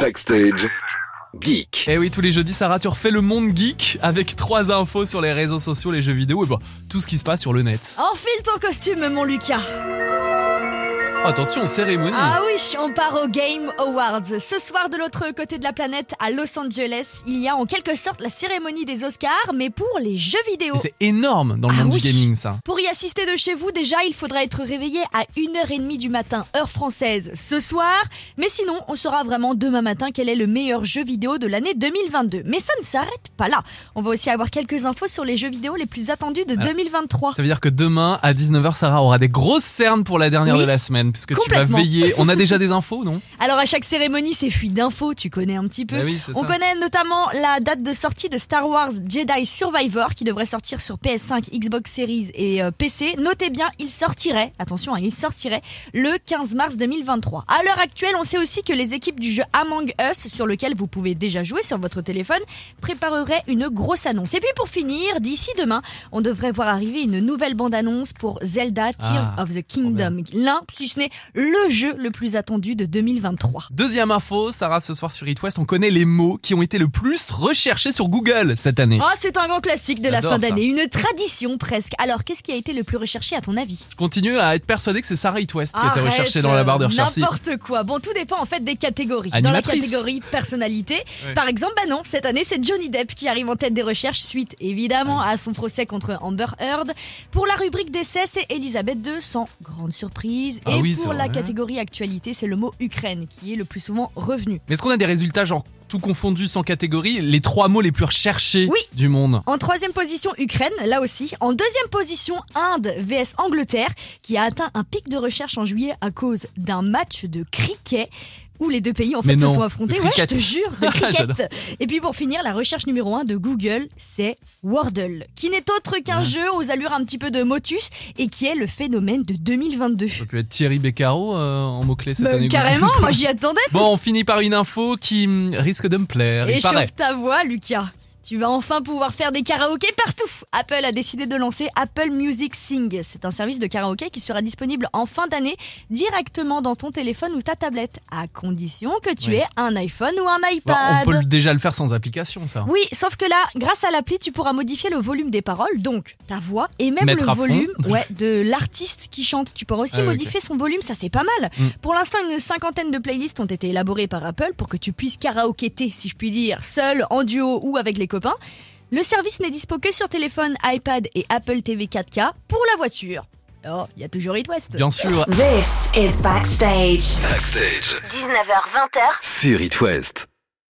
Backstage. Geek. Et Eh oui, tous les jeudis, Sarah, tu refais le monde geek avec trois infos sur les réseaux sociaux, les jeux vidéo et bah, tout ce qui se passe sur le net. Enfile ton costume, mon Lucas. Attention, cérémonie. Ah oui, on part au Game Awards. Ce soir, de l'autre côté de la planète, à Los Angeles, il y a en quelque sorte la cérémonie des Oscars, mais pour les jeux vidéo. C'est énorme dans le Ah monde oui. du gaming, ça. Pour y assister de chez vous, déjà, il faudra être réveillé à 1h30 du matin, heure française, ce soir. Mais sinon, on saura vraiment demain matin quel est le meilleur jeu vidéo de l'année 2022. Mais ça ne s'arrête pas là. On va aussi avoir quelques infos sur les jeux vidéo les plus attendus de Ah. 2023. Ça veut dire que demain, à 19h, Sarah aura des grosses cernes pour la dernière Oui, de la semaine, puisque tu vas veiller. On a déjà des infos, non? Alors à chaque cérémonie, c'est fuite d'infos, tu connais un petit peu. Bah oui, On ça. connaît notamment la date de sortie de Star Wars Jedi Survivor qui devrait sortir sur PS5, Xbox Series et euh, PC. Notez bien, il sortirait, attention, hein, il sortirait le 15 mars 2023. À l'heure actuelle, on sait aussi que les équipes du jeu Among Us, sur lequel vous pouvez déjà jouer sur votre téléphone, prépareraient une grosse annonce. Et puis pour finir, d'ici demain, on devrait voir arriver une nouvelle bande-annonce pour Zelda Tears Ah, of the Kingdom. L'un, si ce n'est le jeu le plus attendu de 2023. Deuxième info, Sarah, ce soir sur It West, on connaît les mots qui ont été le plus recherchés sur Google cette année. Oh, c'est un grand classique de la fin d'année, une tradition presque. Alors, qu'est-ce qui a été le plus recherché à ton avis? Je continue à être persuadé que c'est Sarah It West qui a été Arrête, recherchée dans la barre de euh, recherche. N'importe quoi. Bon, tout dépend en fait des catégories. Dans la catégorie personnalité, par exemple, bah non, cette année c'est Johnny Depp qui arrive en tête des recherches suite évidemment à son procès contre Amber Heard. Pour la rubrique d'essai, c'est Elisabeth II, sans grande surprise. Ah Et oui, pour la catégorie actualité, c'est le mot Ukraine qui est le plus souvent revenu. Mais est-ce qu'on a des résultats genre tout confondu sans catégorie Les trois mots les plus recherchés Oui. du monde? En troisième position, Ukraine, là aussi. En deuxième position, Inde vs Angleterre, qui a atteint un pic de recherche en juillet à cause d'un match de cricket où les deux pays en fait se sont affrontés. Ouais, je te jure, de J'adore. cricket. Et puis pour finir, la recherche numéro 1 de Google, c'est Wordle, qui n'est autre qu'un Ouais. jeu aux allures un petit peu de Motus et qui est le phénomène de 2022. Ça peut être Thierry Beccaro euh, en mots-clés cette Bah, année. carrément, moi j'y attendais. Bon, on finit par une info qui hum, risque de me plaire. Échauffe ta voix, Lucas. Tu vas enfin pouvoir faire des karaokés partout. Apple a décidé de lancer Apple Music Sing. C'est un service de karaoké qui sera disponible en fin d'année directement dans ton téléphone ou ta tablette, à condition que tu aies un iPhone ou un Bah, iPad. on peut déjà le faire sans application, ça. Oui, sauf que là, grâce à l'appli, tu pourras modifier le volume des paroles, donc ta voix, et même Mettre le volume ouais, de l'artiste qui chante. Tu pourras aussi Ah modifier son volume, ça c'est pas mal. Mm. Pour l'instant, une cinquantaine de playlists ont été élaborées par Apple pour que tu puisses karaokéter, si je puis dire, seul, en duo ou avec les copains. Le service n'est dispo que sur téléphone, iPad et Apple TV 4K pour la voiture. Oh, il y a toujours It West. Bien sûr. This is Backstage. Backstage. 19h-20h Sur It West.